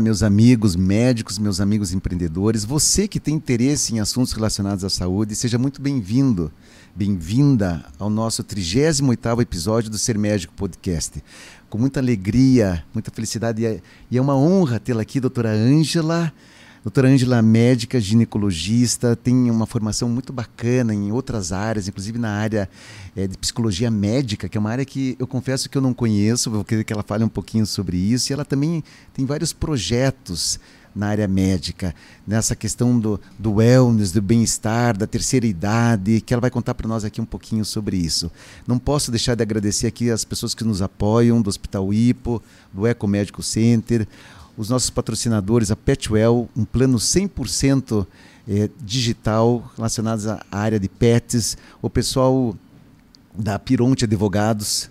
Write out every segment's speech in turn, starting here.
Meus amigos médicos, meus amigos empreendedores, você que tem interesse em assuntos relacionados à saúde, seja muito bem-vindo, bem-vinda ao nosso 38º episódio do Ser Médico Podcast. Com muita alegria, muita felicidade e é uma honra tê-la aqui, doutora Ângela, Doutora Ângela, médica, ginecologista, tem uma formação muito bacana em outras áreas, inclusive na área é, de psicologia médica, que é uma área que eu confesso que eu não conheço, vou querer que ela fale um pouquinho sobre isso. E ela também tem vários projetos na área médica, nessa questão do, do wellness, do bem-estar, da terceira idade, que ela vai contar para nós aqui um pouquinho sobre isso. Não posso deixar de agradecer aqui as pessoas que nos apoiam, do Hospital Ipo, do Eco Médico Center, os nossos patrocinadores, a Petwell, um plano 100% é, digital relacionado à área de pets, o pessoal da Pironte Advogados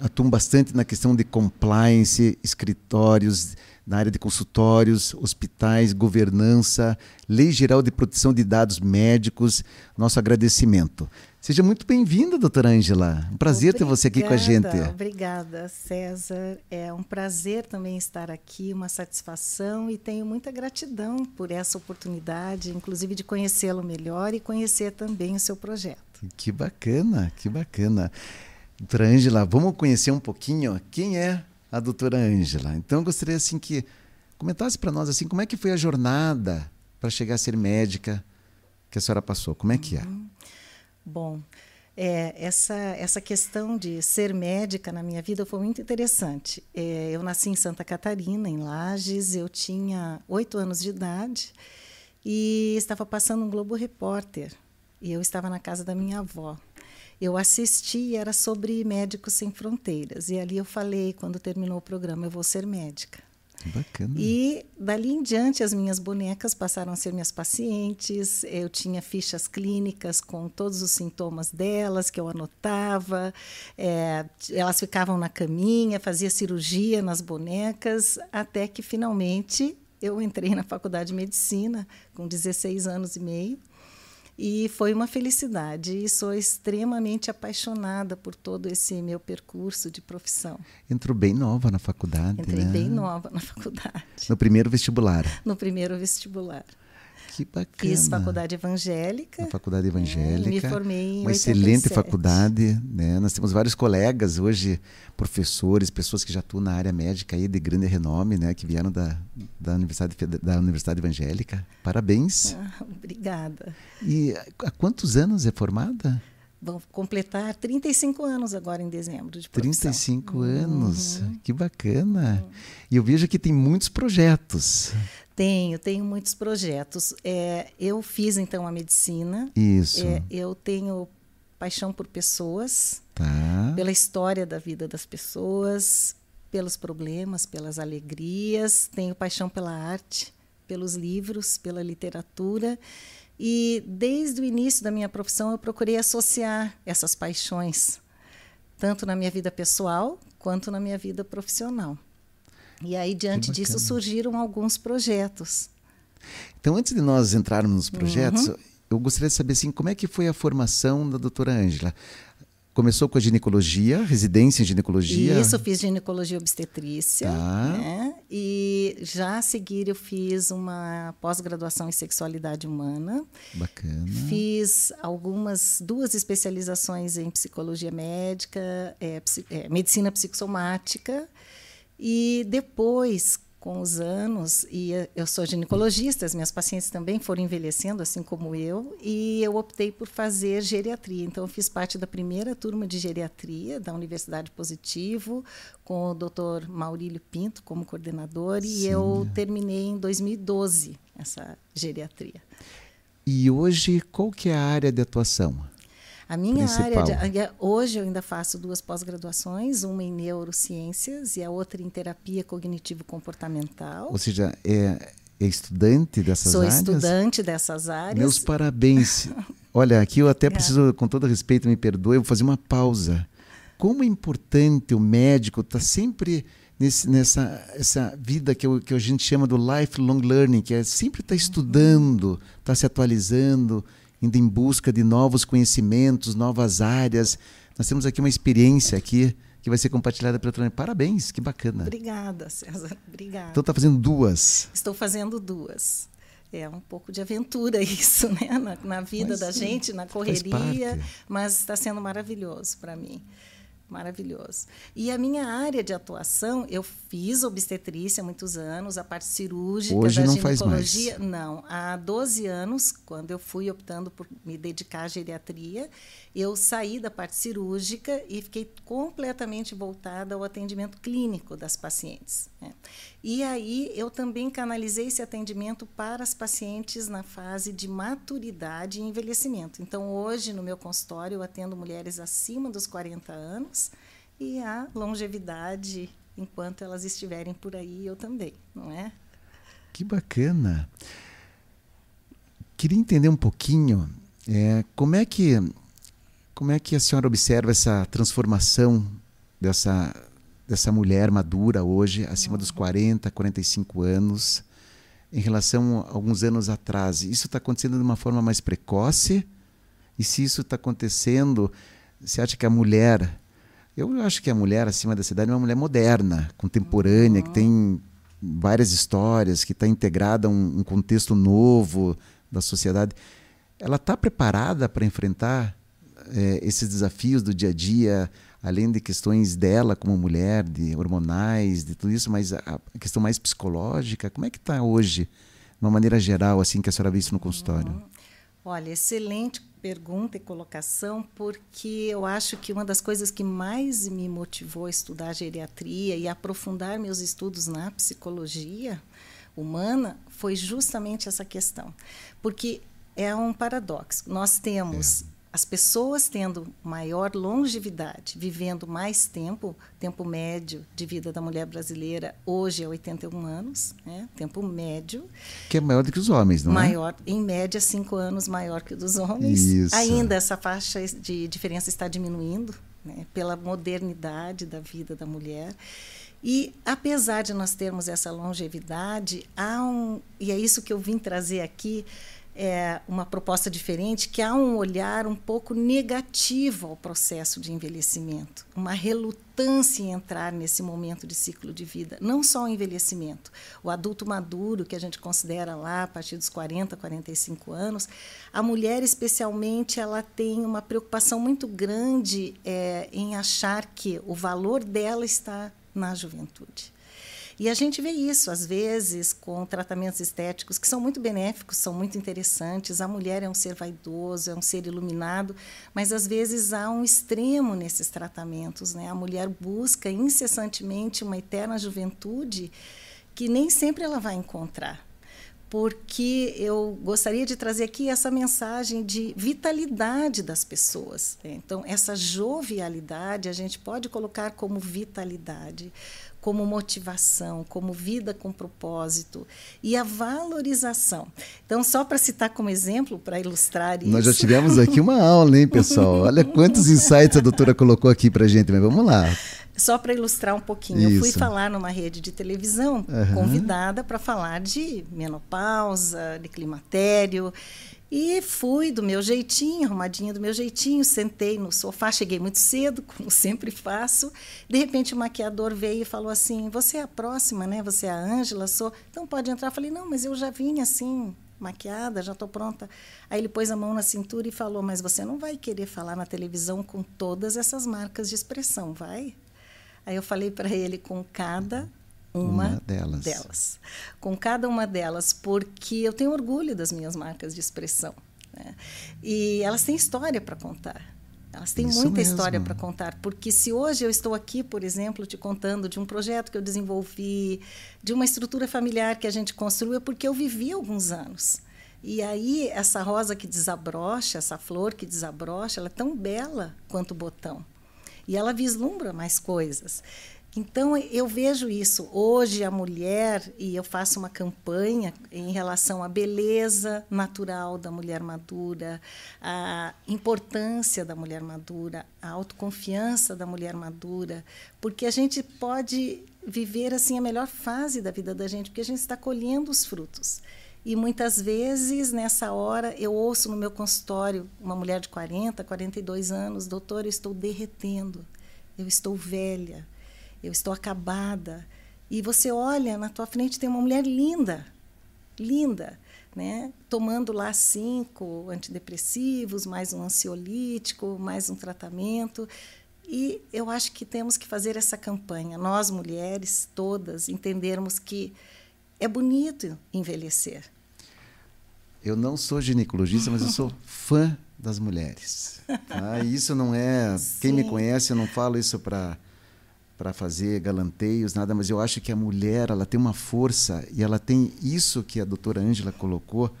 atuam bastante na questão de compliance, escritórios, na área de consultórios, hospitais, governança, Lei Geral de Proteção de Dados Médicos. Nosso agradecimento. Seja muito bem-vinda, doutora Ângela. Um prazer obrigada, ter você aqui com a gente. Obrigada, César. É um prazer também estar aqui, uma satisfação e tenho muita gratidão por essa oportunidade, inclusive de conhecê-lo melhor e conhecer também o seu projeto. Que bacana, que bacana. Doutora Ângela, vamos conhecer um pouquinho quem é a doutora Ângela. Então, eu gostaria assim que comentasse para nós assim como é que foi a jornada para chegar a ser médica que a senhora passou. Como é que é? Uhum. Bom, é, essa, essa questão de ser médica na minha vida foi muito interessante. É, eu nasci em Santa Catarina, em Lages, eu tinha oito anos de idade e estava passando um Globo Repórter. E eu estava na casa da minha avó. Eu assisti, era sobre Médicos Sem Fronteiras. E ali eu falei, quando terminou o programa, eu vou ser médica. Bacana. E dali em diante as minhas bonecas passaram a ser minhas pacientes. Eu tinha fichas clínicas com todos os sintomas delas que eu anotava. É, elas ficavam na caminha, fazia cirurgia nas bonecas, até que finalmente eu entrei na faculdade de medicina com 16 anos e meio. E foi uma felicidade. E sou extremamente apaixonada por todo esse meu percurso de profissão. Entrou bem nova na faculdade. Entrei né? bem nova na faculdade. No primeiro vestibular. No primeiro vestibular. Que bacana. Fiz faculdade evangélica. Na faculdade evangélica. É, me formei em Uma 87. excelente faculdade. Né? Nós temos vários colegas hoje, professores, pessoas que já atuam na área médica aí de grande renome, né? que vieram da, da, Universidade, da Universidade Evangélica. Parabéns. Ah, obrigada. E há quantos anos é formada? Vão completar 35 anos agora em dezembro de profissão. 35 anos, uhum. que bacana. Uhum. E eu vejo que tem muitos projetos. Tenho, tenho muitos projetos. É, eu fiz então a medicina. Isso. É, eu tenho paixão por pessoas, tá. pela história da vida das pessoas, pelos problemas, pelas alegrias. Tenho paixão pela arte, pelos livros, pela literatura. E desde o início da minha profissão eu procurei associar essas paixões, tanto na minha vida pessoal quanto na minha vida profissional. E aí, diante disso, surgiram alguns projetos. Então, antes de nós entrarmos nos projetos, uhum. eu gostaria de saber assim, como é que foi a formação da doutora Ângela? Começou com a ginecologia, residência em ginecologia? Isso, fiz ginecologia obstetrícia. Tá. Né? E já a seguir eu fiz uma pós-graduação em sexualidade humana. Bacana. Fiz algumas, duas especializações em psicologia médica, é, é, medicina psicossomática e depois, com os anos, e eu sou ginecologista, as minhas pacientes também foram envelhecendo, assim como eu, e eu optei por fazer geriatria. Então, eu fiz parte da primeira turma de geriatria da Universidade Positivo, com o Dr. Maurílio Pinto como coordenador, Sim. e eu terminei em 2012 essa geriatria. E hoje, qual que é a área de atuação? A minha principal. área de, hoje eu ainda faço duas pós-graduações, uma em neurociências e a outra em terapia cognitivo comportamental. Ou seja, é, é estudante dessas Sou áreas? Sou estudante dessas áreas. Meus parabéns. Olha, aqui eu até preciso, com todo respeito, me perdoe, eu vou fazer uma pausa. Como é importante o médico estar tá sempre nesse, nessa essa vida que, eu, que a gente chama do lifelong learning, que é sempre estar tá estudando, estar tá se atualizando, indo em busca de novos conhecimentos, novas áreas. Nós temos aqui uma experiência aqui que vai ser compartilhada pela Trônia. Parabéns, que bacana. Obrigada, César. Obrigada. Então está fazendo duas. Estou fazendo duas. É um pouco de aventura isso, né? Na, na vida mas, da gente, na correria, mas está sendo maravilhoso para mim. Maravilhoso. E a minha área de atuação, eu fiz obstetrícia há muitos anos, a parte cirúrgica Hoje da não ginecologia. Faz mais. Não, há 12 anos, quando eu fui optando por me dedicar à geriatria, eu saí da parte cirúrgica e fiquei completamente voltada ao atendimento clínico das pacientes. Né? E aí eu também canalizei esse atendimento para as pacientes na fase de maturidade e envelhecimento. Então, hoje, no meu consultório, eu atendo mulheres acima dos 40 anos e a longevidade enquanto elas estiverem por aí, eu também, não é? Que bacana. Queria entender um pouquinho é, como é que como é que a senhora observa essa transformação dessa dessa mulher madura hoje, acima dos 40, 45 anos, em relação a alguns anos atrás? Isso está acontecendo de uma forma mais precoce? E se isso está acontecendo, você acha que a mulher eu acho que a mulher acima da cidade é uma mulher moderna, contemporânea, uhum. que tem várias histórias, que está integrada a um, um, contexto novo da sociedade. Ela está preparada para enfrentar é, esses desafios do dia a dia, além de questões dela como mulher, de hormonais, de tudo isso, mas a, a questão mais psicológica, como é que está hoje, de uma maneira geral, assim que a senhora vê isso no consultório? Uhum. Olha, excelente pergunta e colocação, porque eu acho que uma das coisas que mais me motivou a estudar geriatria e aprofundar meus estudos na psicologia humana foi justamente essa questão. Porque é um paradoxo. Nós temos é as pessoas tendo maior longevidade, vivendo mais tempo, tempo médio de vida da mulher brasileira hoje é 81 anos, né? tempo médio. Que é maior do que os homens, não maior, é? Maior, em média, cinco anos maior que o dos homens. Isso. Ainda essa faixa de diferença está diminuindo, né? pela modernidade da vida da mulher. E apesar de nós termos essa longevidade, há um, e é isso que eu vim trazer aqui, é, uma proposta diferente, que há um olhar um pouco negativo ao processo de envelhecimento, uma relutância em entrar nesse momento de ciclo de vida. Não só o envelhecimento, o adulto maduro, que a gente considera lá a partir dos 40, 45 anos, a mulher, especialmente, ela tem uma preocupação muito grande é, em achar que o valor dela está na juventude. E a gente vê isso, às vezes, com tratamentos estéticos que são muito benéficos, são muito interessantes. A mulher é um ser vaidoso, é um ser iluminado, mas às vezes há um extremo nesses tratamentos. Né? A mulher busca incessantemente uma eterna juventude que nem sempre ela vai encontrar porque eu gostaria de trazer aqui essa mensagem de vitalidade das pessoas. Então, essa jovialidade a gente pode colocar como vitalidade como motivação, como vida com propósito e a valorização. Então, só para citar como exemplo, para ilustrar isso. Nós já tivemos aqui uma aula, hein, pessoal? Olha quantos insights a doutora colocou aqui para gente, mas vamos lá. Só para ilustrar um pouquinho, isso. eu fui falar numa rede de televisão, uhum. convidada para falar de menopausa, de climatério. E fui do meu jeitinho, arrumadinha do meu jeitinho, sentei no sofá, cheguei muito cedo, como sempre faço. De repente o maquiador veio e falou assim: "Você é a próxima, né? Você é a Ângela, sou. Então pode entrar". Eu falei: "Não, mas eu já vim assim, maquiada, já estou pronta". Aí ele pôs a mão na cintura e falou: "Mas você não vai querer falar na televisão com todas essas marcas de expressão, vai?" Aí eu falei para ele com cada uma, uma delas. delas. Com cada uma delas, porque eu tenho orgulho das minhas marcas de expressão. Né? E elas têm história para contar. Elas têm Isso muita mesmo. história para contar, porque se hoje eu estou aqui, por exemplo, te contando de um projeto que eu desenvolvi, de uma estrutura familiar que a gente construiu, é porque eu vivi alguns anos. E aí essa rosa que desabrocha, essa flor que desabrocha, ela é tão bela quanto o botão. E ela vislumbra mais coisas. Então, eu vejo isso. Hoje, a mulher, e eu faço uma campanha em relação à beleza natural da mulher madura, a importância da mulher madura, a autoconfiança da mulher madura, porque a gente pode viver assim a melhor fase da vida da gente, porque a gente está colhendo os frutos. E muitas vezes, nessa hora, eu ouço no meu consultório uma mulher de 40, 42 anos, doutor, eu estou derretendo eu estou velha, eu estou acabada. E você olha, na tua frente tem uma mulher linda, linda, né? tomando lá cinco antidepressivos, mais um ansiolítico, mais um tratamento. E eu acho que temos que fazer essa campanha, nós mulheres todas, entendermos que é bonito envelhecer. Eu não sou ginecologista, mas eu sou fã das mulheres. Tá? isso não é. Sim. Quem me conhece, eu não falo isso para para fazer galanteios, nada, mas eu acho que a mulher ela tem uma força e ela tem isso que a doutora Ângela colocou,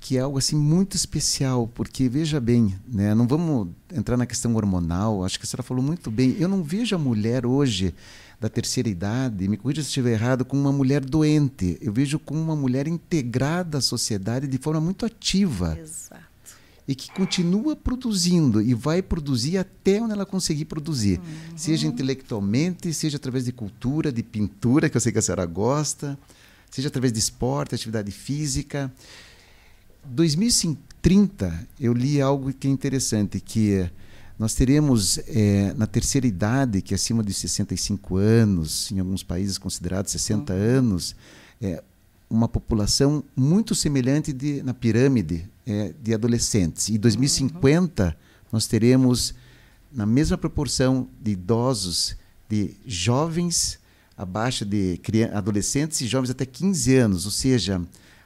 que é algo assim muito especial, porque veja bem, né, não vamos entrar na questão hormonal, acho que a senhora falou muito bem, eu não vejo a mulher hoje da terceira idade, me corrija se estiver errado, como uma mulher doente, eu vejo como uma mulher integrada à sociedade de forma muito ativa. Exato e que continua produzindo e vai produzir até onde ela conseguir produzir, uhum. seja intelectualmente, seja através de cultura, de pintura, que eu sei que a senhora gosta, seja através de esporte, atividade física. 2030, eu li algo que é interessante, que nós teremos é, na terceira idade, que é acima de 65 anos, em alguns países considerados 60 uhum. anos, é, uma população muito semelhante de, na pirâmide é, de adolescentes. Em 2050, uhum. nós teremos, na mesma proporção de idosos, de jovens abaixo de adolescentes e jovens até 15 anos, ou seja,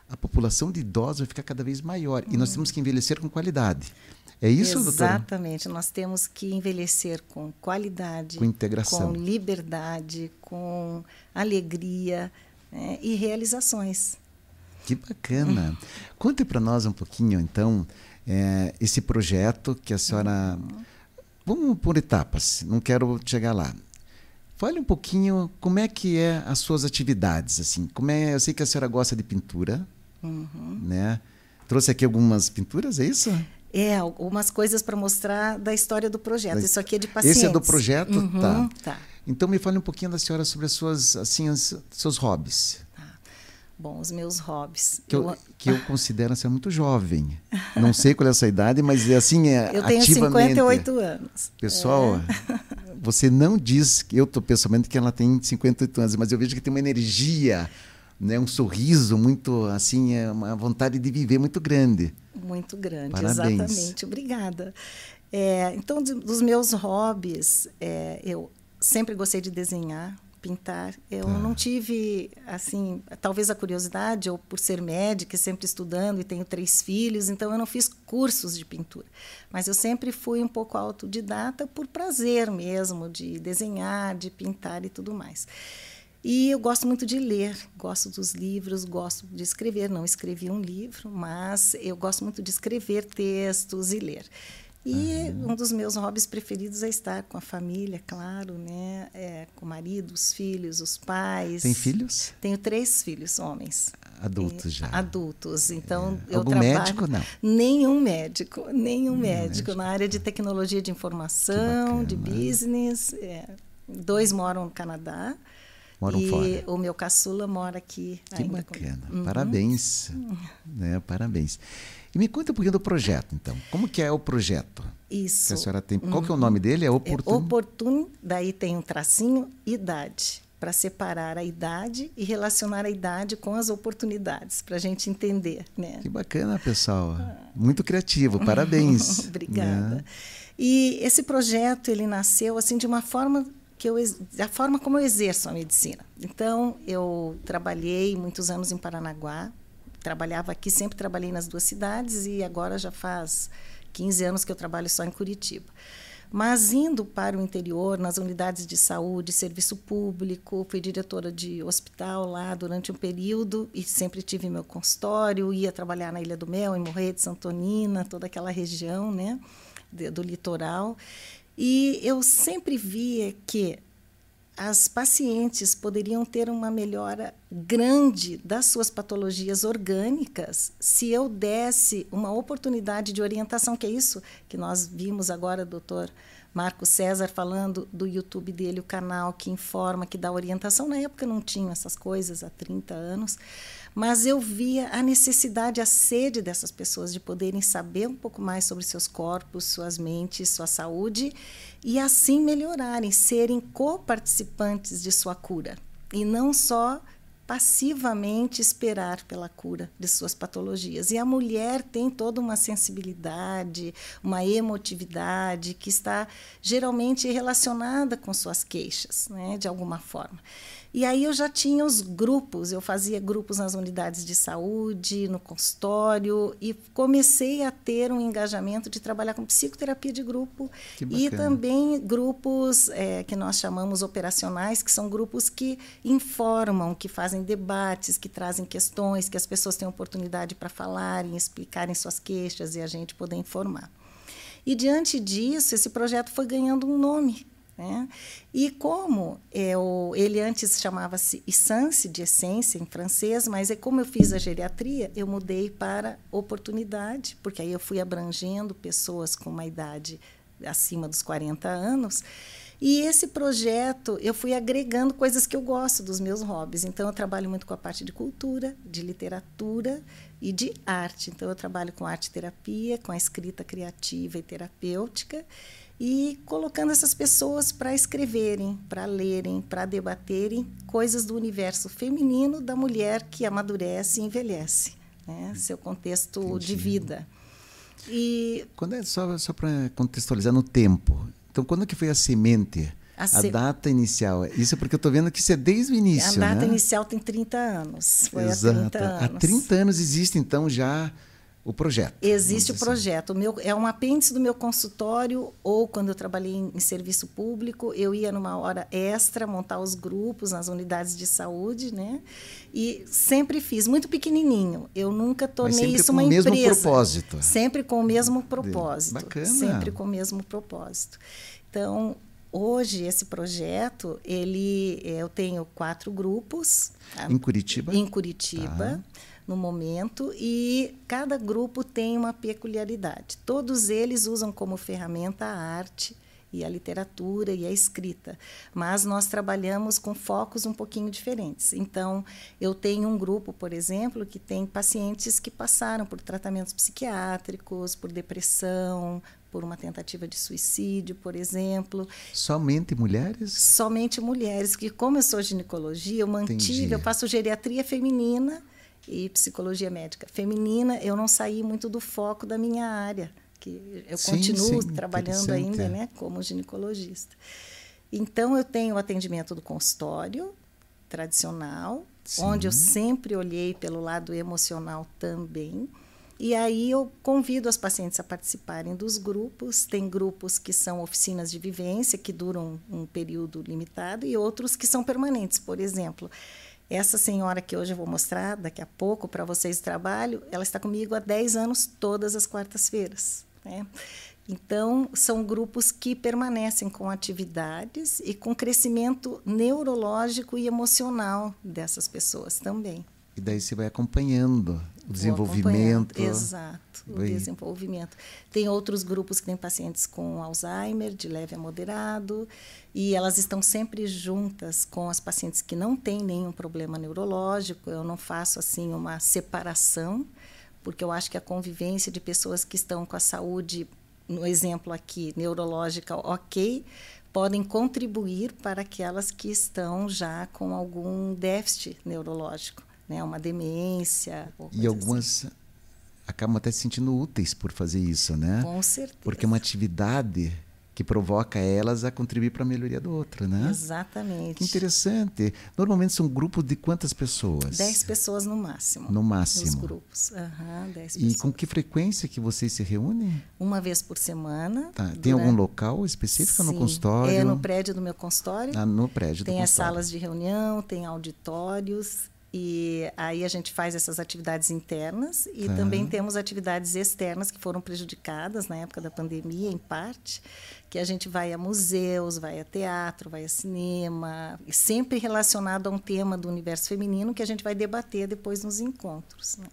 a população de idosos vai ficar cada vez maior e nós uhum. temos que envelhecer com qualidade. É isso, Exatamente. doutora? Exatamente. Nós temos que envelhecer com qualidade, com integração, com liberdade, com alegria, né, e realizações. Que bacana. Conte para nós um pouquinho, então, é, esse projeto que a senhora. Vamos por etapas, não quero chegar lá. Fale um pouquinho como é que é as suas atividades, assim. Como é, eu sei que a senhora gosta de pintura, uhum. né? Trouxe aqui algumas pinturas, é isso? É, algumas coisas para mostrar da história do projeto. Isso aqui é de pacientes. Esse é do projeto? Uhum, tá. tá. Então me fale um pouquinho da senhora sobre as suas, assim, os seus hobbies. Bom, os meus hobbies. Que eu, eu que eu considero ser muito jovem. Não sei qual é essa idade, mas é assim, é Eu tenho ativamente. 58 anos. Pessoal, é. você não diz, eu estou pessoalmente que ela tem 58 anos, mas eu vejo que tem uma energia, né, um sorriso muito, assim, é uma vontade de viver muito grande. Muito grande, Parabéns. exatamente. Obrigada. É, então, dos meus hobbies, é, eu sempre gostei de desenhar, pintar. Eu tá. não tive, assim, talvez a curiosidade, ou por ser médica, sempre estudando e tenho três filhos, então eu não fiz cursos de pintura. Mas eu sempre fui um pouco autodidata por prazer mesmo, de desenhar, de pintar e tudo mais. E eu gosto muito de ler, gosto dos livros, gosto de escrever. Não escrevi um livro, mas eu gosto muito de escrever textos e ler. E uhum. um dos meus hobbies preferidos é estar com a família, claro, né? É, com o marido, os filhos, os pais. Tem filhos? Tenho três filhos, homens. Adultos já. Adultos. Então, é. eu Algum trabalho... médico, não? Nenhum médico. Nenhum médico. médico. Na área de tecnologia de informação, de business. É. Dois moram no Canadá. Moram e fora. o meu caçula mora aqui. Que bacana. Uhum. Parabéns. Uhum. Né? Parabéns. E me conta um pouquinho do projeto, então. Como que é o projeto? Isso. Que a senhora tem. Qual que é o nome dele? É Oportuno? É oportuno, daí tem um tracinho, idade, para separar a idade e relacionar a idade com as oportunidades, para a gente entender, né? Que bacana, pessoal. Muito criativo, parabéns. Obrigada. Né? E esse projeto, ele nasceu assim de uma forma que eu da forma como eu exerço a medicina. Então, eu trabalhei muitos anos em Paranaguá, trabalhava aqui, sempre trabalhei nas duas cidades e agora já faz 15 anos que eu trabalho só em Curitiba. Mas indo para o interior, nas unidades de saúde, serviço público, fui diretora de hospital lá durante um período e sempre tive meu consultório, ia trabalhar na Ilha do Mel, em Morreia de Santonina, toda aquela região, né, do litoral. E eu sempre via que as pacientes poderiam ter uma melhora grande das suas patologias orgânicas se eu desse uma oportunidade de orientação, que é isso que nós vimos agora, doutor Marco César falando do YouTube dele, o canal que informa, que dá orientação. Na época não tinha essas coisas, há 30 anos. mas eu via a necessidade, a sede dessas pessoas de poderem saber um pouco mais sobre seus corpos, suas mentes, sua saúde e assim melhorarem, serem coparticipantes de sua cura e não só passivamente esperar pela cura de suas patologias. E a mulher tem toda uma sensibilidade, uma emotividade que está geralmente relacionada com suas queixas, né, de alguma forma. E aí eu já tinha os grupos, eu fazia grupos nas unidades de saúde, no consultório, e comecei a ter um engajamento de trabalhar com psicoterapia de grupo e também grupos é, que nós chamamos operacionais, que são grupos que informam, que fazem debates, que trazem questões, que as pessoas têm oportunidade para falarem, explicarem suas queixas e a gente poder informar. E diante disso, esse projeto foi ganhando um nome, né? E como eu, ele antes chamava-se Essence, de essência em francês, mas é como eu fiz a geriatria, eu mudei para oportunidade, porque aí eu fui abrangendo pessoas com uma idade acima dos 40 anos. E esse projeto, eu fui agregando coisas que eu gosto dos meus hobbies. Então, eu trabalho muito com a parte de cultura, de literatura e de arte. Então, eu trabalho com arte terapia, com a escrita criativa e terapêutica e colocando essas pessoas para escreverem, para lerem, para debaterem coisas do universo feminino da mulher que amadurece e envelhece, né? seu contexto Entendi. de vida. E quando é só só para contextualizar no tempo. Então, quando que foi a semente? A, se... a, data inicial. Isso porque eu estou vendo que isso é desde o início. A data né? inicial tem 30 anos. Foi Exato. há 30 anos. Há 30 anos existe, então, já o projeto. Existe o assim. projeto. O meu, é um apêndice do meu consultório, ou quando eu trabalhei em, em, serviço público, eu ia numa hora extra montar os grupos nas unidades de saúde, né? E sempre fiz, muito pequenininho. Eu nunca tornei isso uma empresa. Sempre com o mesmo propósito. Sempre com o mesmo propósito. Bacana. Sempre com o mesmo propósito. Então, hoje esse projeto, ele, eu tenho quatro grupos. Em Curitiba? Em Curitiba. Tá no momento e cada grupo tem uma peculiaridade. Todos eles usam como ferramenta a arte e a literatura e a escrita, mas nós trabalhamos com focos um pouquinho diferentes. Então, eu tenho um grupo, por exemplo, que tem pacientes que passaram por tratamentos psiquiátricos, por depressão, por uma tentativa de suicídio, por exemplo. Somente mulheres? Somente mulheres, que como eu sou ginecologia, eu mantive, Entendi. eu faço geriatria feminina e psicologia médica feminina, eu não saí muito do foco da minha área, que eu sim, continuo sim, trabalhando ainda, né, como ginecologista. Então eu tenho o atendimento do consultório tradicional, sim. onde eu sempre olhei pelo lado emocional também. E aí eu convido as pacientes a participarem dos grupos. Tem grupos que são oficinas de vivência, que duram um período limitado, e outros que são permanentes. Por exemplo, essa senhora que hoje eu vou mostrar daqui a pouco para vocês de trabalho, ela está comigo há 10 anos todas as quartas-feiras. Né? Então, são grupos que permanecem com atividades e com crescimento neurológico e emocional dessas pessoas também. E daí você vai acompanhando o desenvolvimento. Exato, o desenvolvimento. Tem outros grupos que têm pacientes com Alzheimer, de leve a moderado, e elas estão sempre juntas com as pacientes que não têm nenhum problema neurológico. Eu não faço assim uma separação, porque eu acho que a convivência de pessoas que estão com a saúde, no exemplo aqui, neurológica, ok, podem contribuir para aquelas que estão já com algum déficit neurológico né? Uma demência. E algumas assim. acabam até se sentindo úteis por fazer isso, né? Com certeza. Porque é uma atividade que provoca elas a contribuir para a melhoria do outro, né? Exatamente. Que interessante. Normalmente são grupos de quantas pessoas? Dez pessoas no máximo. No máximo. Nos grupos. Uhum, dez e com que frequência que vocês se reúnem? Uma vez por semana. Tá. Durante... Tem algum local específico Sim. no consultório? É no prédio do meu consultório. Ah, no prédio tem do as salas de reunião, tem auditórios e aí a gente faz essas atividades internas e tá. também temos atividades externas que foram prejudicadas na época da pandemia, em parte, que a gente vai a museus, vai a teatro, vai a cinema, sempre relacionado a um tema do universo feminino que a gente vai debater depois nos encontros. Né?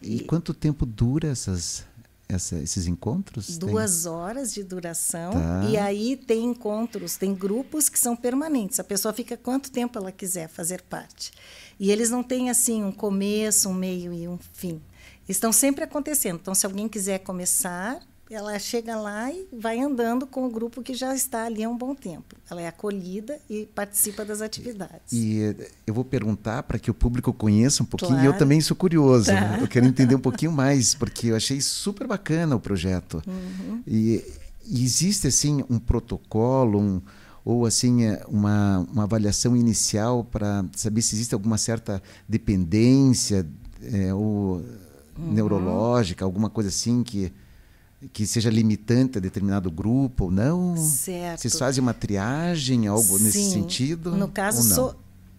E, e quanto tempo dura essas essa, esses encontros? Duas tem? horas de duração. Tá. E aí tem encontros, tem grupos que são permanentes. A pessoa fica quanto tempo ela quiser fazer parte. E eles não têm assim um começo, um meio e um fim. Estão sempre acontecendo. Então, se alguém quiser começar, ela chega lá e vai andando com o grupo que já está ali há um bom tempo. Ela é acolhida e participa das atividades. E eu vou perguntar para que o público conheça um pouquinho. Claro. Eu também sou curioso. Tá. Eu quero entender um pouquinho mais, porque eu achei super bacana o projeto. Uhum. E, e, existe assim um protocolo, um, ou assim é, uma, uma avaliação inicial para saber se existe alguma certa dependência é, ou uhum. neurológica, alguma coisa assim que que seja limitante a determinado grupo ou não? Certo. Vocês fazem uma triagem, algo Sim. nesse sentido? No caso,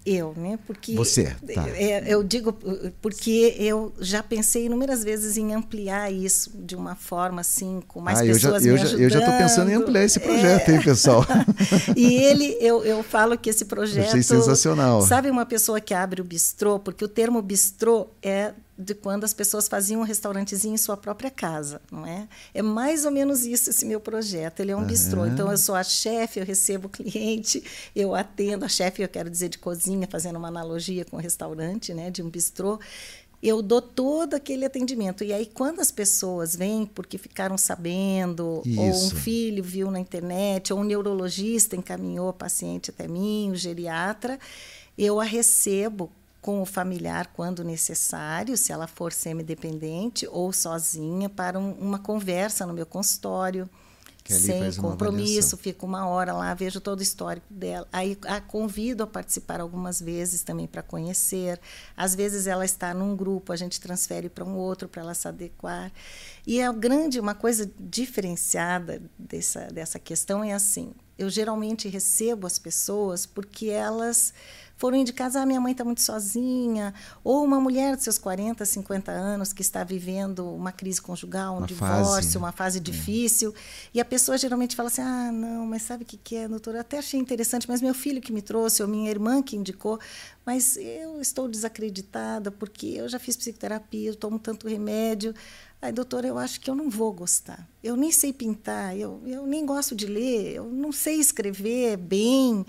eu, né? Porque Você, tá. É, eu digo porque eu já pensei inúmeras vezes em ampliar isso de uma forma assim, com mais ah, pessoas eu já, eu já, Eu já estou pensando em ampliar esse projeto, é. hein, pessoal? e ele, eu, eu falo que esse projeto... Achei sensacional. Sabe uma pessoa que abre o bistrô? Porque o termo bistrô é de quando as pessoas faziam um restaurantezinho em sua própria casa, não é? É mais ou menos isso esse meu projeto. Ele é um uhum. bistrô. Então eu sou a chefe, eu recebo o cliente, eu atendo a chefe, eu quero dizer de cozinha, fazendo uma analogia com o restaurante, né, de um bistrô. Eu dou todo aquele atendimento. E aí, quando as pessoas vêm porque ficaram sabendo, Isso. ou um filho viu na internet, ou um neurologista encaminhou o paciente até mim, o geriatra, eu a recebo com o familiar quando necessário, se ela for semi-dependente ou sozinha, para um, uma conversa no meu consultório. sem compromisso, fico uma hora lá, vejo todo o histórico dela. Aí a convido a participar algumas vezes também para conhecer. Às vezes ela está num grupo, a gente transfere para um outro para ela se adequar. E é grande, uma coisa diferenciada dessa, dessa questão é assim: eu geralmente recebo as pessoas porque elas foram indicados, ah, minha mãe está muito sozinha, ou uma mulher de seus 40, 50 anos que está vivendo uma crise conjugal, um uma divórcio, fase. uma fase é. difícil, e a pessoa geralmente fala assim, ah, não, mas sabe o que, que é, doutora? Até achei interessante, mas meu filho que me trouxe, ou minha irmã que indicou, mas eu estou desacreditada porque eu já fiz psicoterapia, eu tomo tanto remédio, Aí, doutora, eu acho que eu não vou gostar. Eu nem sei pintar, eu, eu nem gosto de ler, eu não sei escrever bem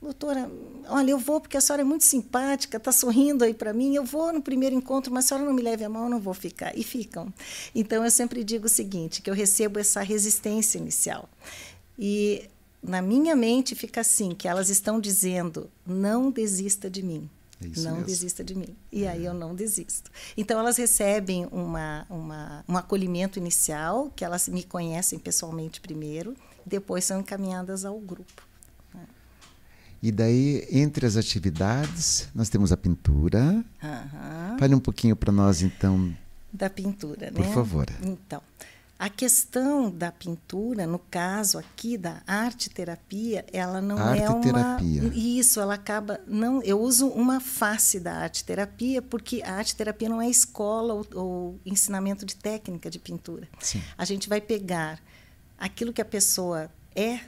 doutora, olha, eu vou porque a senhora é muito simpática, está sorrindo aí para mim, eu vou no primeiro encontro, mas a senhora não me leve a mão, eu não vou ficar. E ficam. Então, eu sempre digo o seguinte, que eu recebo essa resistência inicial. E na minha mente fica assim, que elas estão dizendo, não desista de mim. É não mesmo. desista de mim. E é. aí eu não desisto. Então elas recebem uma, uma, um acolhimento inicial, que elas me conhecem pessoalmente primeiro, depois são encaminhadas ao grupo. E daí, entre as atividades, nós temos a pintura. Uhum. Fale um pouquinho para nós, então. Da pintura, Por né? Por favor. Então, a questão da pintura, no caso aqui da arte terapia, ela não arte é uma isso, ela acaba não. Eu uso uma face da arte terapia porque a arte terapia não é escola ou, ou ensinamento de técnica de pintura. Sim. A gente vai pegar aquilo que a pessoa é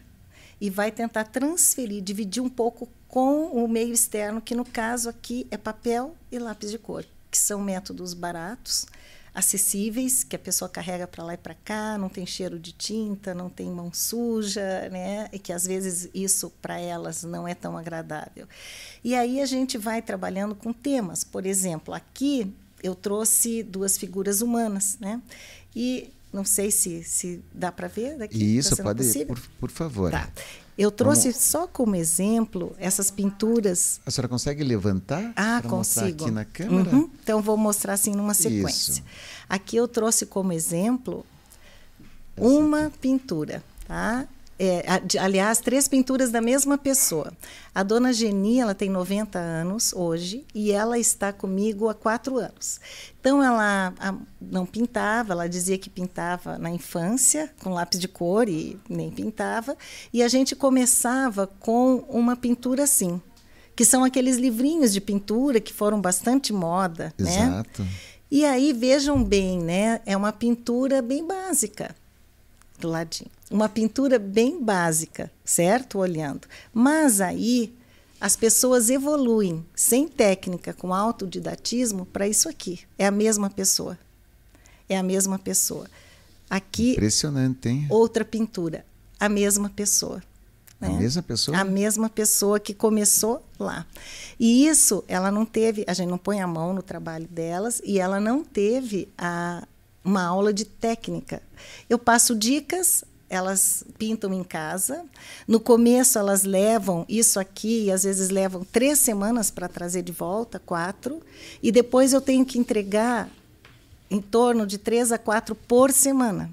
e vai tentar transferir, dividir um pouco com o meio externo, que no caso aqui é papel e lápis de cor, que são métodos baratos, acessíveis, que a pessoa carrega para lá e para cá, não tem cheiro de tinta, não tem mão suja, né? E que às vezes isso para elas não é tão agradável. E aí a gente vai trabalhando com temas. Por exemplo, aqui eu trouxe duas figuras humanas, né? E não sei se, se dá para ver daqui. Isso, tá pode, por, por favor. Tá. Eu trouxe Vamos... só como exemplo essas pinturas. A senhora consegue levantar? Ah, consigo. aqui na câmera? Uhum. Então, vou mostrar assim numa sequência. Isso. Aqui eu trouxe como exemplo Essa uma aqui. pintura, tá? É, aliás, três pinturas da mesma pessoa. A dona Geni, ela tem 90 anos hoje e ela está comigo há quatro anos. Então, ela a, não pintava, ela dizia que pintava na infância, com lápis de cor e nem pintava. E a gente começava com uma pintura assim, que são aqueles livrinhos de pintura que foram bastante moda. Né? Exato. Né? E aí, vejam bem, né? é uma pintura bem básica do ladinho. Uma pintura bem básica, certo? Olhando. Mas aí as pessoas evoluem sem técnica, com autodidatismo, para isso aqui. É a mesma pessoa. É a mesma pessoa. Aqui. Impressionante, hein? Outra pintura. A mesma pessoa. Né? A mesma pessoa? A mesma pessoa que começou lá. E isso, ela não teve, a gente não põe a mão no trabalho delas, e ela não teve a, uma aula de técnica. Eu passo dicas, elas pintam em casa. No começo, elas levam isso aqui, e às vezes levam três semanas para trazer de volta, quatro. E depois eu tenho que entregar em torno de três a quatro por semana.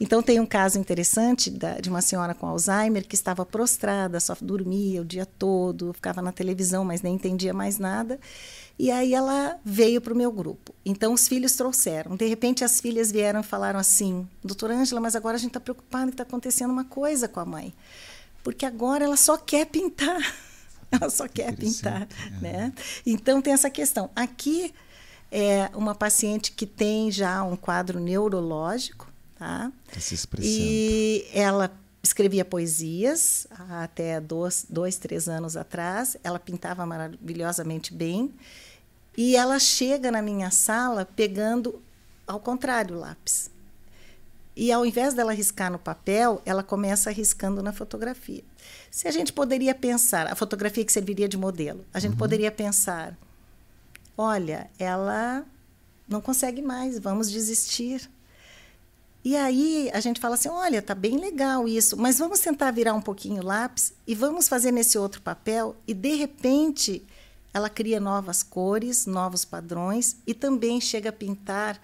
Então, tem um caso interessante da, de uma senhora com Alzheimer que estava prostrada, só dormia o dia todo, ficava na televisão, mas nem entendia mais nada. E aí ela veio para o meu grupo. Então, os filhos trouxeram. De repente, as filhas vieram e falaram assim: Doutora Ângela, mas agora a gente está preocupado que está acontecendo uma coisa com a mãe. Porque agora ela só quer pintar. ela só quer pintar. É. Né? Então, tem essa questão. Aqui é uma paciente que tem já um quadro neurológico, Tá? Tá. E ela escrevia poesias até dois, dois, três anos atrás. Ela pintava maravilhosamente bem. E ela chega na minha sala pegando, ao contrário, o lápis. E ao invés dela riscar no papel, ela começa riscando na fotografia. Se a gente poderia pensar, a fotografia que serviria de modelo, a gente uhum. poderia pensar: olha, ela não consegue mais, vamos desistir. E aí a gente fala assim: olha, tá bem legal isso, mas vamos tentar virar um pouquinho o lápis e vamos fazer nesse outro papel. E de repente ela cria novas cores, novos padrões e também chega a pintar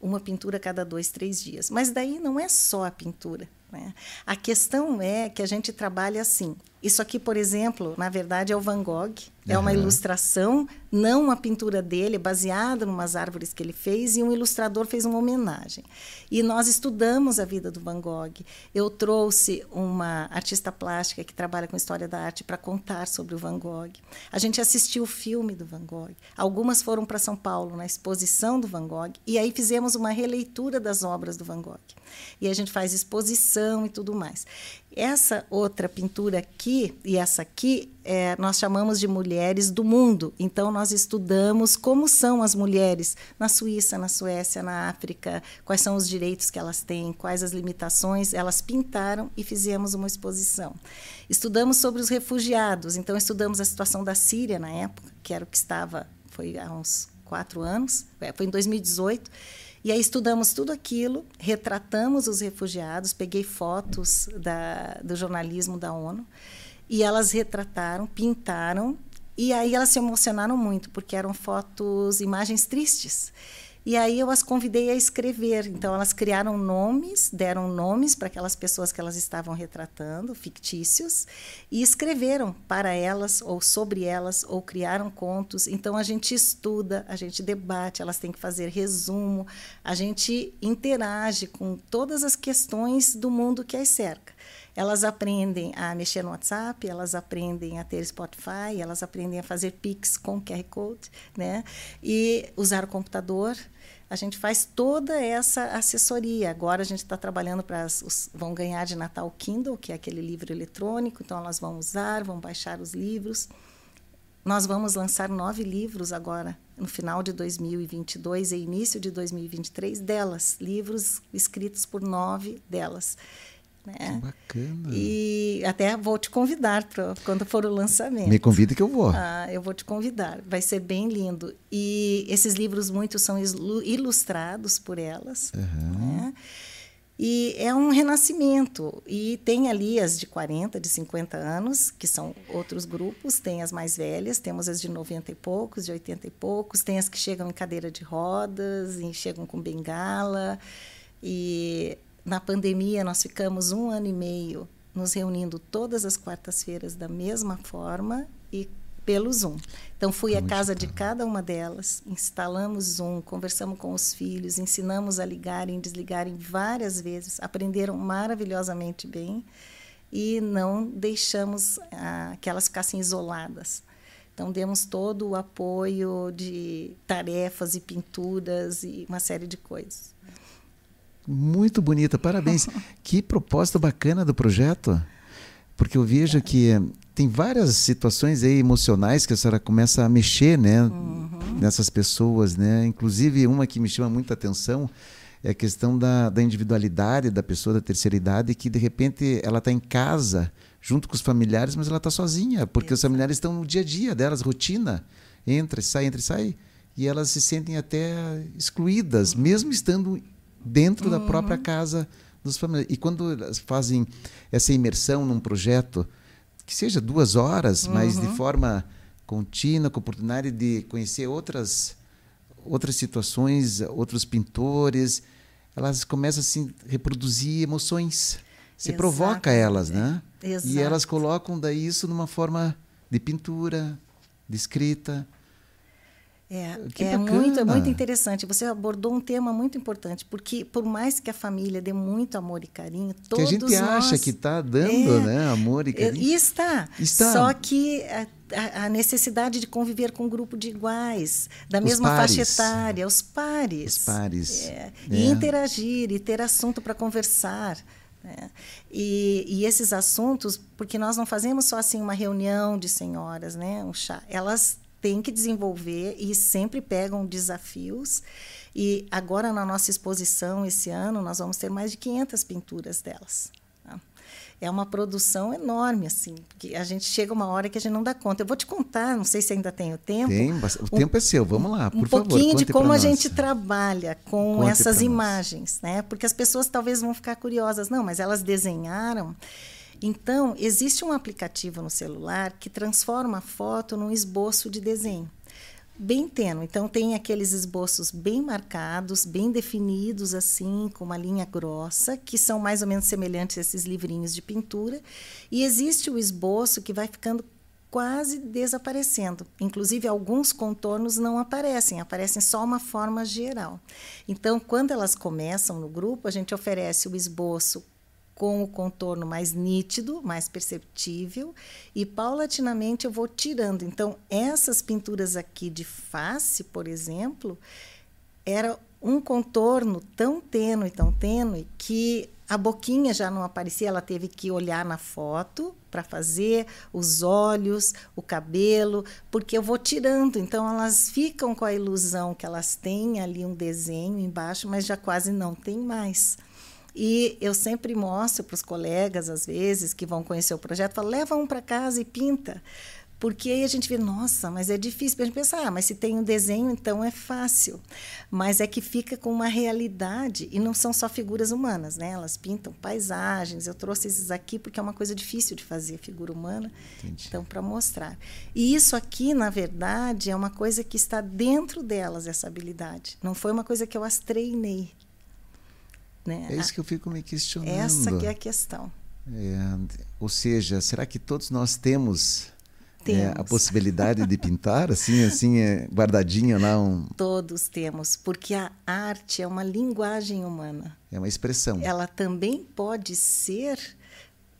uma pintura a cada dois, três dias. Mas daí não é só a pintura. Né? A questão é que a gente trabalha assim. Isso aqui, por exemplo, na verdade é o Van Gogh. É uma ilustração, não uma pintura dele, baseada em umas árvores que ele fez, e um ilustrador fez uma homenagem. E nós estudamos a vida do Van Gogh. Eu trouxe uma artista plástica que trabalha com história da arte para contar sobre o Van Gogh. A gente assistiu o filme do Van Gogh. Algumas foram para São Paulo na exposição do Van Gogh, e aí fizemos uma releitura das obras do Van Gogh. E a gente faz exposição e tudo mais. Essa outra pintura aqui e essa aqui, é, nós chamamos de mulheres do mundo. Então, nós estudamos como são as mulheres na Suíça, na Suécia, na África, quais são os direitos que elas têm, quais as limitações. Elas pintaram e fizemos uma exposição. Estudamos sobre os refugiados. Então, estudamos a situação da Síria na época, que era o que estava, foi há uns quatro anos, é, foi em 2018 e aí estudamos tudo aquilo, retratamos os refugiados, peguei fotos da, do jornalismo da ONU e elas retrataram, pintaram e aí elas se emocionaram muito porque eram fotos, imagens tristes. E aí eu as convidei a escrever. Então elas criaram nomes, deram nomes para aquelas pessoas que elas estavam retratando, fictícios, e escreveram para elas ou sobre elas ou criaram contos. Então a gente estuda, a gente debate, elas têm que fazer resumo, a gente interage com todas as questões do mundo que as cerca. Elas aprendem a mexer no WhatsApp, elas aprendem a ter Spotify, elas aprendem a fazer Pix com QR Code, né? E usar o computador. A gente faz toda essa assessoria. Agora a gente está trabalhando para. Vão ganhar de Natal o Kindle, que é aquele livro eletrônico, então elas vão usar, vão baixar os livros. Nós vamos lançar nove livros agora, no final de 2022 e início de 2023, delas, livros escritos por nove delas. Né? Que bacana. E até vou te convidar pra, quando for o lançamento. Me convida que eu vou. Ah, eu vou te convidar. Vai ser bem lindo. E esses livros muitos são ilustrados por elas. Uhum. Né? E é um renascimento. E tem ali as de 40, de 50 anos, que são outros grupos. Tem as mais velhas, temos as de 90 e poucos, de 80 e poucos. Tem as que chegam em cadeira de rodas, e chegam com bengala. E na pandemia, nós ficamos um ano e meio nos reunindo todas as quartas-feiras da mesma forma e pelo Zoom. Então, fui à casa de cada uma delas, instalamos Zoom, conversamos com os filhos, ensinamos a ligarem e desligarem várias vezes, aprenderam maravilhosamente bem e não deixamos ah, que elas ficassem isoladas. Então, demos todo o apoio de tarefas e pinturas e uma série de coisas. Muito bonita, parabéns. que proposta bacana do projeto. Porque eu vejo que tem várias situações aí emocionais que a senhora começa a mexer, né? Uhum. Nessas pessoas, né? Inclusive uma que me chama muita atenção é a questão da, da individualidade da pessoa da terceira idade que de repente ela está em casa junto com os familiares, mas ela está sozinha, porque Exato. os familiares estão no dia a dia delas, rotina, entra, sai, entra e sai, e elas se sentem até excluídas, uhum. mesmo estando dentro uhum. da própria casa dos familiares. E quando elas fazem essa imersão num projeto, que seja duas horas, uhum. mas de uhum. forma contínua, com oportunidade de conhecer outras outras situações, outros pintores, elas começam assim, a reproduzir emoções. Você provoca elas, né? Exato. E elas colocam daí isso numa forma de pintura, de escrita. É, é muito, é muito interessante. Você abordou um tema muito importante, porque por mais que a família dê muito amor e carinho, todos Que a gente nós, acha que está dando, é, né? Amor e carinho. E está. está. Só que a, a, necessidade de conviver com um grupo de iguais, da mesma faixa etária, os pares. Os pares. É, e é. interagir, e ter assunto para conversar. Né? E, e, esses assuntos, porque nós não fazemos só assim uma reunião de senhoras, né? um chá, elas têm que desenvolver e sempre pegam desafios. E agora, na nossa exposição, esse ano, nós vamos ter mais de 500 pinturas delas é uma produção enorme, assim, porque a gente chega uma hora que a gente não dá conta. Eu vou te contar, não sei se ainda tenho tempo. Tem, o um, tempo é seu, vamos lá, por um favor. Um pouquinho de como a nós. gente trabalha com conte essas imagens, né? Porque as pessoas talvez vão ficar curiosas, não, mas elas desenharam. Então, existe um aplicativo no celular que transforma a foto num esboço de desenho bem tênue. Então tem aqueles esboços bem marcados, bem definidos assim, com uma linha grossa, que são mais ou menos semelhantes a esses livrinhos de pintura, e existe o esboço que vai ficando quase desaparecendo. Inclusive alguns contornos não aparecem, aparecem só uma forma geral. Então, quando elas começam no grupo, a gente oferece o esboço com o contorno mais nítido, mais perceptível, e paulatinamente eu vou tirando. Então, essas pinturas aqui de face, por exemplo, era um contorno tão tênue, tão tênue, que a boquinha já não aparecia, ela teve que olhar na foto para fazer os olhos, o cabelo, porque eu vou tirando, então elas ficam com a ilusão que elas têm ali um desenho embaixo, mas já quase não tem mais. E eu sempre mostro para os colegas, às vezes, que vão conhecer o projeto, falo, leva um para casa e pinta. Porque aí a gente vê, nossa, mas é difícil. A gente pensa, ah, mas se tem um desenho, então é fácil. Mas é que fica com uma realidade, e não são só figuras humanas, né? Elas pintam paisagens. Eu trouxe esses aqui porque é uma coisa difícil de fazer, figura humana. Entendi. Então, para mostrar. E isso aqui, na verdade, é uma coisa que está dentro delas, essa habilidade. Não foi uma coisa que eu as treinei. Né? É isso que eu fico me questionando. Essa que é a questão. É, ou seja, será que todos nós temos, temos. É, a possibilidade de pintar, assim, assim, é, guardadinha lá um... Todos temos, porque a arte é uma linguagem humana. É uma expressão. Ela também pode ser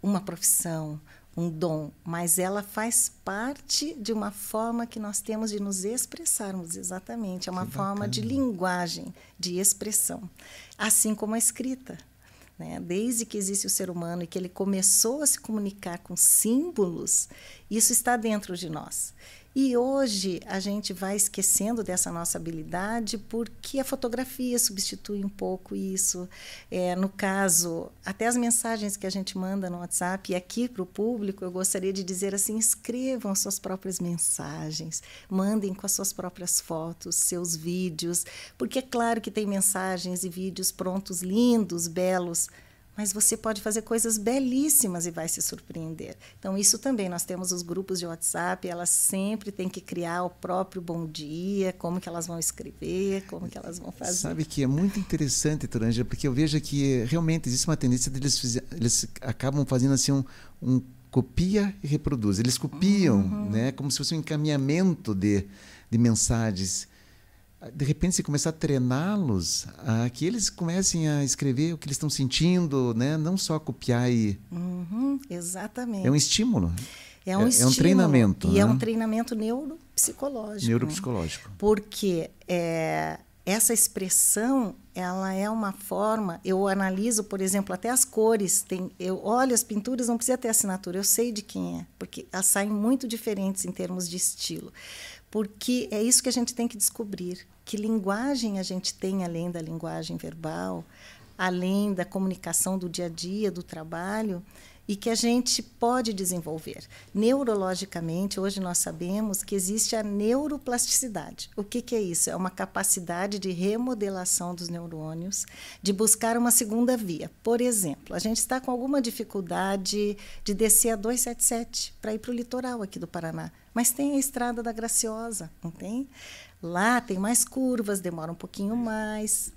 uma profissão, um dom, mas ela faz parte de uma forma que nós temos de nos expressarmos, exatamente. É uma que forma bacana. de linguagem, de expressão. Assim como a escrita. Né? Desde que existe o ser humano e que ele começou a se comunicar com símbolos, isso está dentro de nós. E hoje a gente vai esquecendo dessa nossa habilidade porque a fotografia substitui um pouco isso. É, no caso, até as mensagens que a gente manda no WhatsApp e aqui para o público, eu gostaria de dizer assim: escrevam suas próprias mensagens, mandem com as suas próprias fotos, seus vídeos, porque é claro que tem mensagens e vídeos prontos, lindos, belos mas você pode fazer coisas belíssimas e vai se surpreender. Então, isso também, nós temos os grupos de WhatsApp, elas sempre têm que criar o próprio bom dia, como que elas vão escrever, como que elas vão fazer. Sabe que é muito interessante, Toranja, porque eu vejo que realmente existe uma tendência deles, de eles acabam fazendo assim um, um copia e reproduz. Eles copiam, uhum. né, como se fosse um encaminhamento de, de mensagens de repente, se começar a treiná-los, a que eles comecem a escrever o que eles estão sentindo, né? não só copiar e. Uhum, exatamente. É um estímulo. É um, é, estímulo, é um treinamento. E né? é um treinamento neuropsicológico. Neuropsicológico. Porque é, essa expressão ela é uma forma. Eu analiso, por exemplo, até as cores. Tem, eu olho as pinturas, não precisa ter assinatura, eu sei de quem é, porque elas saem muito diferentes em termos de estilo porque é isso que a gente tem que descobrir. Que linguagem a gente tem além da linguagem verbal, além da comunicação do dia a dia, do trabalho, e que a gente pode desenvolver. Neurologicamente, hoje nós sabemos que existe a neuroplasticidade. O que, que é isso? É uma capacidade de remodelação dos neurônios, de buscar uma segunda via. Por exemplo, a gente está com alguma dificuldade de descer a 277 para ir para o litoral aqui do Paraná, mas tem a Estrada da Graciosa, não tem? Lá tem mais curvas, demora um pouquinho mais.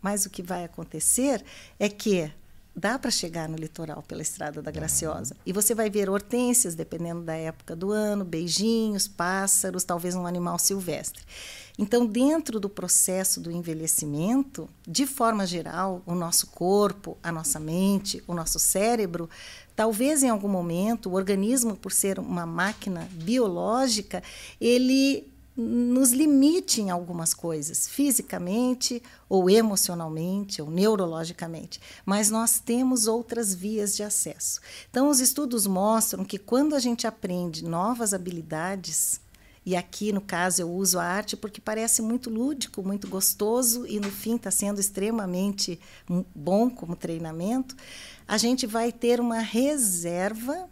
Mas o que vai acontecer é que dá para chegar no litoral pela Estrada da Graciosa. E você vai ver hortênsias, dependendo da época do ano, beijinhos, pássaros, talvez um animal silvestre. Então, dentro do processo do envelhecimento, de forma geral, o nosso corpo, a nossa mente, o nosso cérebro, talvez em algum momento, o organismo, por ser uma máquina biológica, ele nos limite em algumas coisas, fisicamente, ou emocionalmente, ou neurologicamente, mas nós temos outras vias de acesso. Então, os estudos mostram que quando a gente aprende novas habilidades, e aqui, no caso, eu uso a arte porque parece muito lúdico, muito gostoso e, no fim, está sendo extremamente bom como treinamento. A gente vai ter uma reserva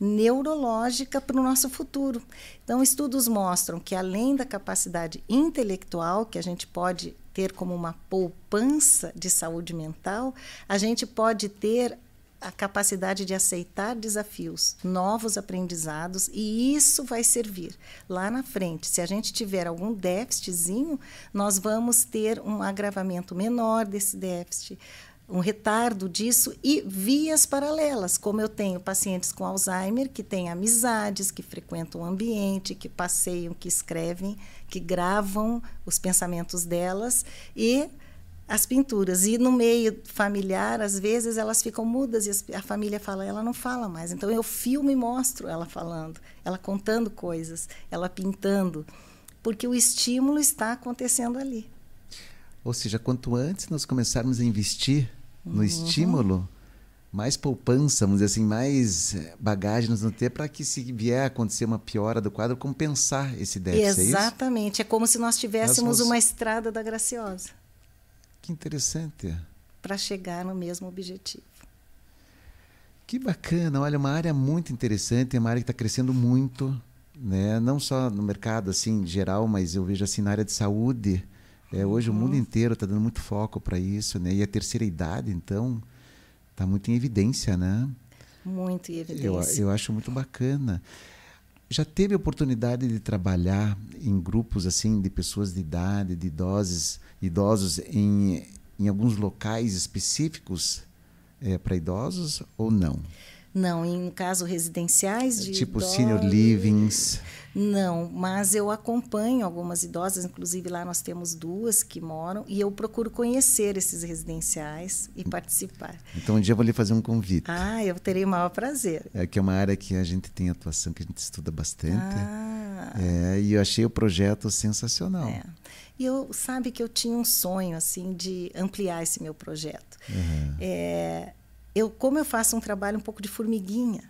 neurológica para o nosso futuro. Então, estudos mostram que, além da capacidade intelectual, que a gente pode ter como uma poupança de saúde mental, a gente pode ter a capacidade de aceitar desafios, novos aprendizados, e isso vai servir lá na frente. Se a gente tiver algum déficitzinho, nós vamos ter um agravamento menor desse déficit um retardo disso e vias paralelas, como eu tenho pacientes com Alzheimer que têm amizades, que frequentam o ambiente, que passeiam, que escrevem, que gravam os pensamentos delas e as pinturas. E no meio familiar, às vezes elas ficam mudas e a família fala, ela não fala mais. Então eu filmo e mostro ela falando, ela contando coisas, ela pintando, porque o estímulo está acontecando ali. Ou seja, quanto antes nós começarmos a investir no uhum. estímulo, mais poupança, vamos dizer assim, mais eh, bagagem nós vamos ter para que se vier a acontecer uma piora do quadro, compensar esse déficit. É Exatamente, é, é como se nós tivéssemos nós uma estrada da Graciosa. Que interessante. Para chegar no mesmo objetivo. Que bacana, olha, uma área muito interessante, é uma área que está crescendo muito, né? não só no mercado assim geral, mas eu vejo assim na área de saúde, é, hoje uhum. o mundo uhum. inteiro está dando muito foco para isso, né? E a terceira idade, então, está muito em evidência, né? Muito em evidência. Eu, eu acho muito bacana. Já teve oportunidade de trabalhar em grupos assim de pessoas de idade, de idosos, idosos em, em alguns locais específicos é, para idosos ou não? Não, em caso residenciais de tipo idosos, senior livings. Não, mas eu acompanho algumas idosas, inclusive lá nós temos duas que moram e eu procuro conhecer esses residenciais e participar. Então um dia eu vou lhe fazer um convite. Ah, eu terei o maior prazer. É que é uma área que a gente tem atuação que a gente estuda bastante. Ah. É, e eu achei o projeto sensacional. É. E eu sabe que eu tinha um sonho assim de ampliar esse meu projeto. Uhum. É, eu, como eu faço um trabalho um pouco de formiguinha,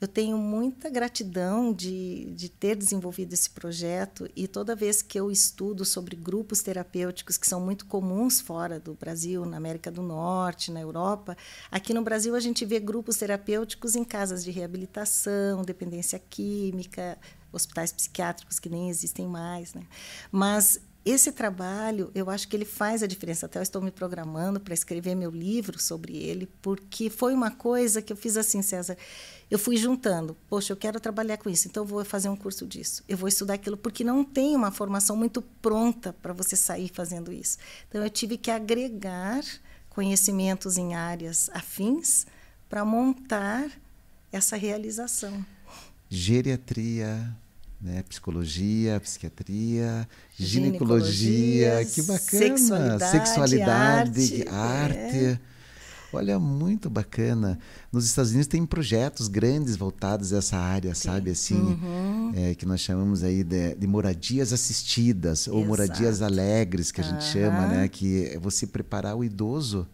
eu tenho muita gratidão de, de ter desenvolvido esse projeto e toda vez que eu estudo sobre grupos terapêuticos que são muito comuns fora do Brasil, na América do Norte, na Europa, aqui no Brasil a gente vê grupos terapêuticos em casas de reabilitação, dependência química, hospitais psiquiátricos que nem existem mais, né? Mas esse trabalho, eu acho que ele faz a diferença. Até eu estou me programando para escrever meu livro sobre ele, porque foi uma coisa que eu fiz assim, César. Eu fui juntando. Poxa, eu quero trabalhar com isso, então eu vou fazer um curso disso. Eu vou estudar aquilo, porque não tem uma formação muito pronta para você sair fazendo isso. Então eu tive que agregar conhecimentos em áreas afins para montar essa realização. Geriatria, né? Psicologia, psiquiatria, ginecologia, que bacana, sexualidade, sexualidade arte. arte. É. Olha, muito bacana. Nos Estados Unidos tem projetos grandes voltados a essa área, Sim. sabe? Assim, uhum. é, que nós chamamos aí de, de moradias assistidas Exato. ou moradias alegres, que a gente uhum. chama, né? Que é você preparar o idoso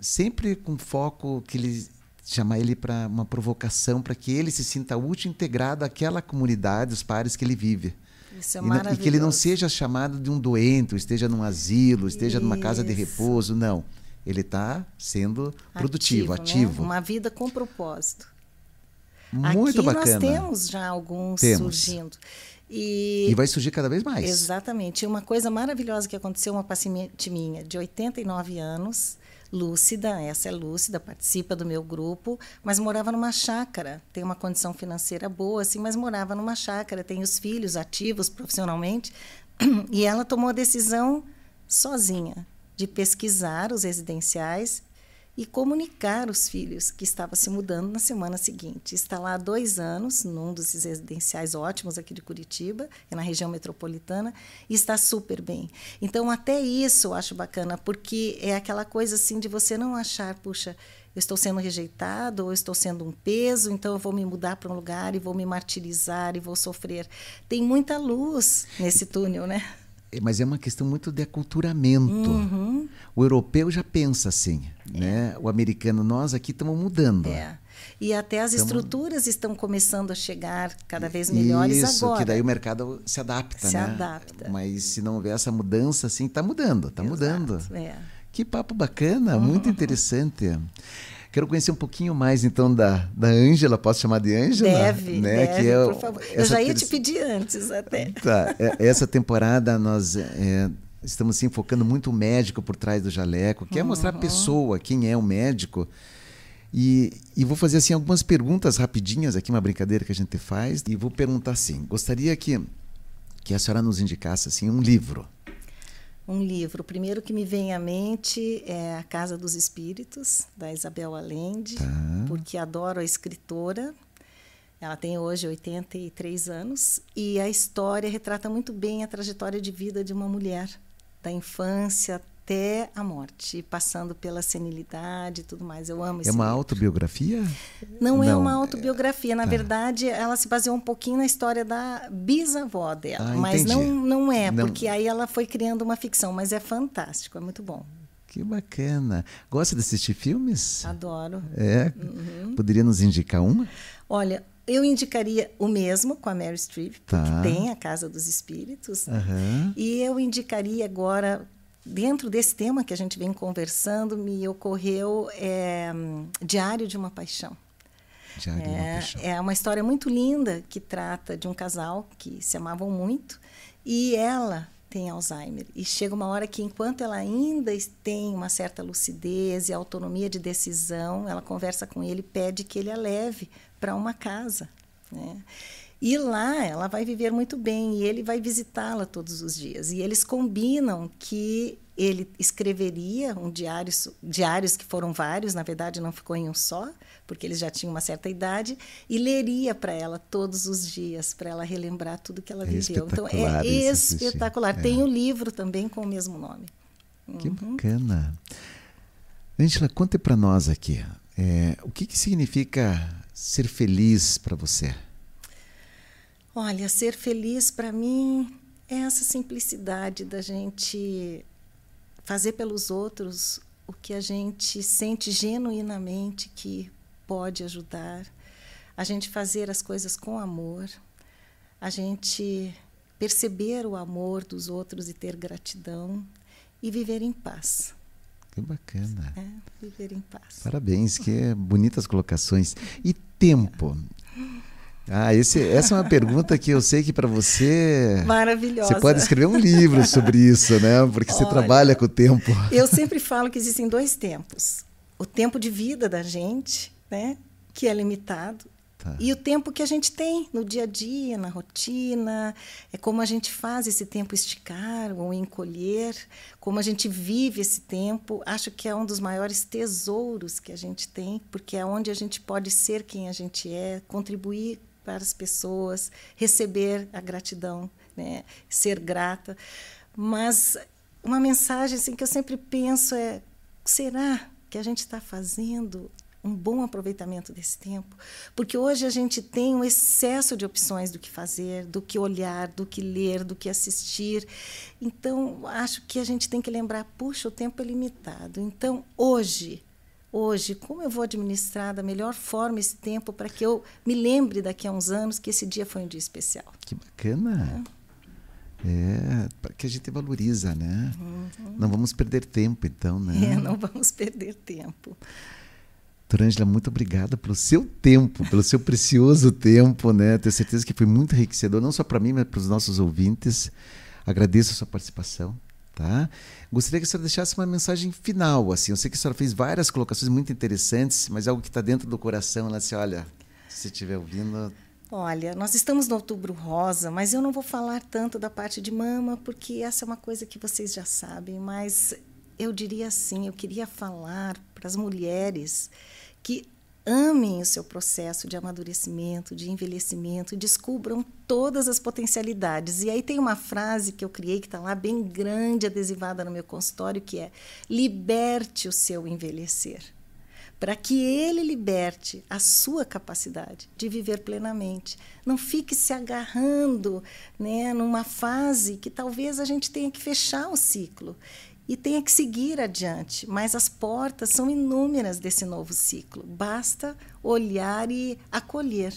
sempre com foco que ele chamar ele para uma provocação para que ele se sinta útil, integrado àquela comunidade, os pares que ele vive. Isso é e, não, e que ele não seja chamado de um doente, ou esteja num asilo, esteja numa casa de Isso. repouso, não. Ele está sendo produtivo, né? ativo. Uma vida com propósito. Muito Aqui bacana. nós temos já alguns Temos. surgindo. E, E vai surgir cada vez mais. Exatamente. Uma coisa maravilhosa que aconteceu, uma paciente minha de 89 anos, lúcida, essa é lúcida, participa do meu grupo, mas morava numa chácara. Tem uma condição financeira boa, assim, mas morava numa chácara, tem os filhos ativos profissionalmente. E ela tomou a decisão sozinha de pesquisar os residenciais e comunicar os filhos que estava se mudando na semana seguinte. Está lá há dois anos, num desses residenciais ótimos aqui de Curitiba, é na região metropolitana, e está super bem. Então, até isso eu acho bacana, porque é aquela coisa assim de você não achar, puxa, eu estou sendo rejeitado, ou estou sendo um peso, então eu vou me mudar para um lugar e vou me martirizar e vou sofrer. Tem muita luz nesse túnel, né? É, Mas é uma questão muito de aculturamento. Uhum. O europeu já pensa assim, né? O americano, nós aqui estamos mudando. É. E até as Tamo- estruturas estão começando a chegar cada vez melhores Isso, agora. que daí o mercado se adapta, Se né? adapta. Mas se não houver essa mudança, assim, está mudando, está mudando. É. Que papo bacana, muito interessante. Quero conhecer um pouquinho mais, então, da da Ângela. Posso chamar de Ângela? Deve, né? deve, que é, por favor. Eu já ia te pedir antes até. Tá, é- essa temporada nós é, estamos assim, focando muito o médico por trás do jaleco, que é mostrar a pessoa, quem é o médico. E, e vou fazer assim algumas perguntas rapidinhas aqui, uma brincadeira que a gente faz, e vou perguntar assim: gostaria que, que a senhora nos indicasse assim, um livro. Um livro. O primeiro que me vem à mente é A Casa dos Espíritos, da Isabel Allende, Tá. porque adoro a escritora. Ela tem hoje 83 anos e a história retrata muito bem a trajetória de vida de uma mulher, da infância até a morte, passando pela senilidade e tudo mais. Eu amo esse É uma livro. autobiografia? Não, é Não, uma autobiografia. Na tá. verdade, ela se baseou um pouquinho na história da bisavó dela. Ah, mas entendi. não, não é, Não. porque aí ela foi criando uma ficção. Mas é fantástico, é muito bom. Que bacana. Gosta de assistir filmes? Adoro. É. Uhum. Poderia nos indicar uma? Olha, eu indicaria o mesmo com a Mary Streep, porque Tá. tem a Casa dos Espíritos. Aham. E eu indicaria agora, dentro desse tema que a gente vem conversando, me ocorreu é, Diário de uma Paixão. Diário de uma Paixão. É, é uma história muito linda que trata de um casal que se amavam muito e ela tem Alzheimer. E chega uma hora que, enquanto ela ainda tem uma certa lucidez e autonomia de decisão, ela conversa com ele e pede que ele a leve para uma casa. Né? E lá ela vai viver muito bem e ele vai visitá-la todos os dias. E eles combinam que ele escreveria um diário, diários que foram vários, na verdade não ficou em um só, porque eles já tinham uma certa idade, e leria para ela todos os dias, para ela relembrar tudo que ela É viveu. Então é espetacular. É. Tem o livro também com o mesmo nome. Que bacana. Angela, conte para nós aqui. é, o que, que significa ser feliz para você? Olha, ser feliz para mim é essa simplicidade da gente fazer pelos outros o que a gente sente genuinamente que pode ajudar, a gente fazer as coisas com amor, a gente perceber o amor dos outros e ter gratidão e viver em paz. Que bacana. É, viver em paz. Parabéns, que bonitas colocações. E tempo? Ah, esse, essa é uma pergunta que eu sei que para você. Maravilhosa. Você pode escrever um livro sobre isso, né? Porque você Olha, trabalha com o tempo. Eu sempre falo que existem dois tempos: o tempo de vida da gente, né, que é limitado, Tá. e o tempo que a gente tem no dia a dia, na rotina, é como a gente faz esse tempo esticar ou encolher, como a gente vive esse tempo. Acho que é um dos maiores tesouros que a gente tem, porque é onde a gente pode ser quem a gente é, contribuir para as pessoas, receber a gratidão, né, ser grata. Mas uma mensagem assim, que eu sempre penso é: será que a gente está fazendo um bom aproveitamento desse tempo? Porque hoje a gente tem um excesso de opções do que fazer, do que olhar, do que ler, do que assistir. Então, acho que a gente tem que lembrar: puxa, o tempo é limitado. Então, hoje, hoje, como eu vou administrar da melhor forma esse tempo para que eu me lembre daqui a uns anos que esse dia foi um dia especial. Que bacana. É, é para que a gente valoriza, né? Uhum. Não vamos perder tempo, então, né? É, não vamos perder tempo. Ângela, muito obrigada pelo seu tempo, pelo seu precioso tempo, né? Tenho certeza que foi muito enriquecedor, não só para mim, mas para os nossos ouvintes. Agradeço a sua participação, tá? Gostaria que a senhora deixasse uma mensagem final, assim. Eu sei que a senhora fez várias colocações muito interessantes, mas algo que está dentro do coração, ela disse, olha, se estiver ouvindo... Olha, nós estamos no Outubro Rosa, mas eu não vou falar tanto da parte de mama, porque essa é uma coisa que vocês já sabem, mas eu diria assim, eu queria falar para as mulheres que amem o seu processo de amadurecimento, de envelhecimento, descubram todas as potencialidades. E aí tem uma frase que eu criei que está lá bem grande, adesivada no meu consultório, que é: liberte o seu envelhecer. Para que ele liberte a sua capacidade de viver plenamente. Não fique se agarrando né, numa fase que talvez a gente tenha que fechar o ciclo e tenha que seguir adiante. Mas as portas são inúmeras desse novo ciclo. Basta olhar e acolher.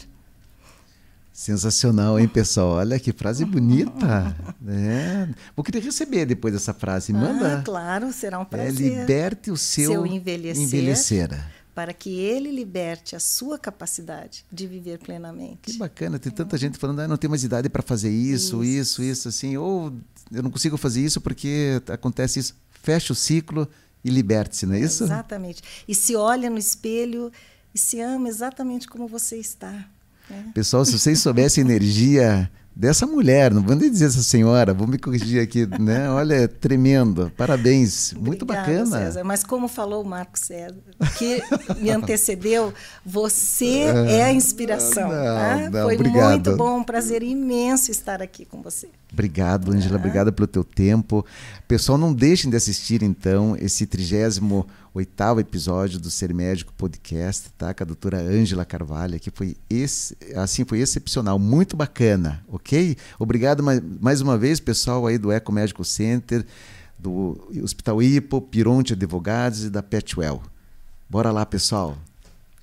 Sensacional, hein, pessoal? Olha que frase bonita. É. Vou querer receber depois dessa frase. Manda. Ah, claro, será um prazer. É, liberte o seu, seu envelhecer, envelhecer, Para que ele liberte a sua capacidade de viver plenamente. Que bacana, tem tanta gente falando, ah, não tenho mais idade para fazer isso, isso, isso, isso, assim. Ou eu não consigo fazer isso porque acontece isso. Fecha o ciclo e liberte-se, não é isso? Exatamente. E se olha no espelho e se ama exatamente como você está. Né? Pessoal, se vocês soubessem a energia dessa mulher, não vou nem dizer essa senhora, vou me corrigir aqui, né? Olha, tremendo. Parabéns, muito Obrigada, bacana. César. Mas como falou o Marco César, que me antecedeu, você é a inspiração. Não, tá? não, Foi obrigado. muito bom, um prazer imenso estar aqui com você. Obrigado, Angela, obrigada pelo teu tempo. Pessoal, não deixem de assistir então esse 38 oitavo episódio do Ser Médico Podcast, tá? Com a doutora Ângela Carvalho, que foi esse, assim foi excepcional, muito bacana, ok? Obrigado mais, mais uma vez, pessoal aí do Eco Médico Center, do Hospital Ipo, Pironte Advogados e da Petwell. Bora lá, pessoal.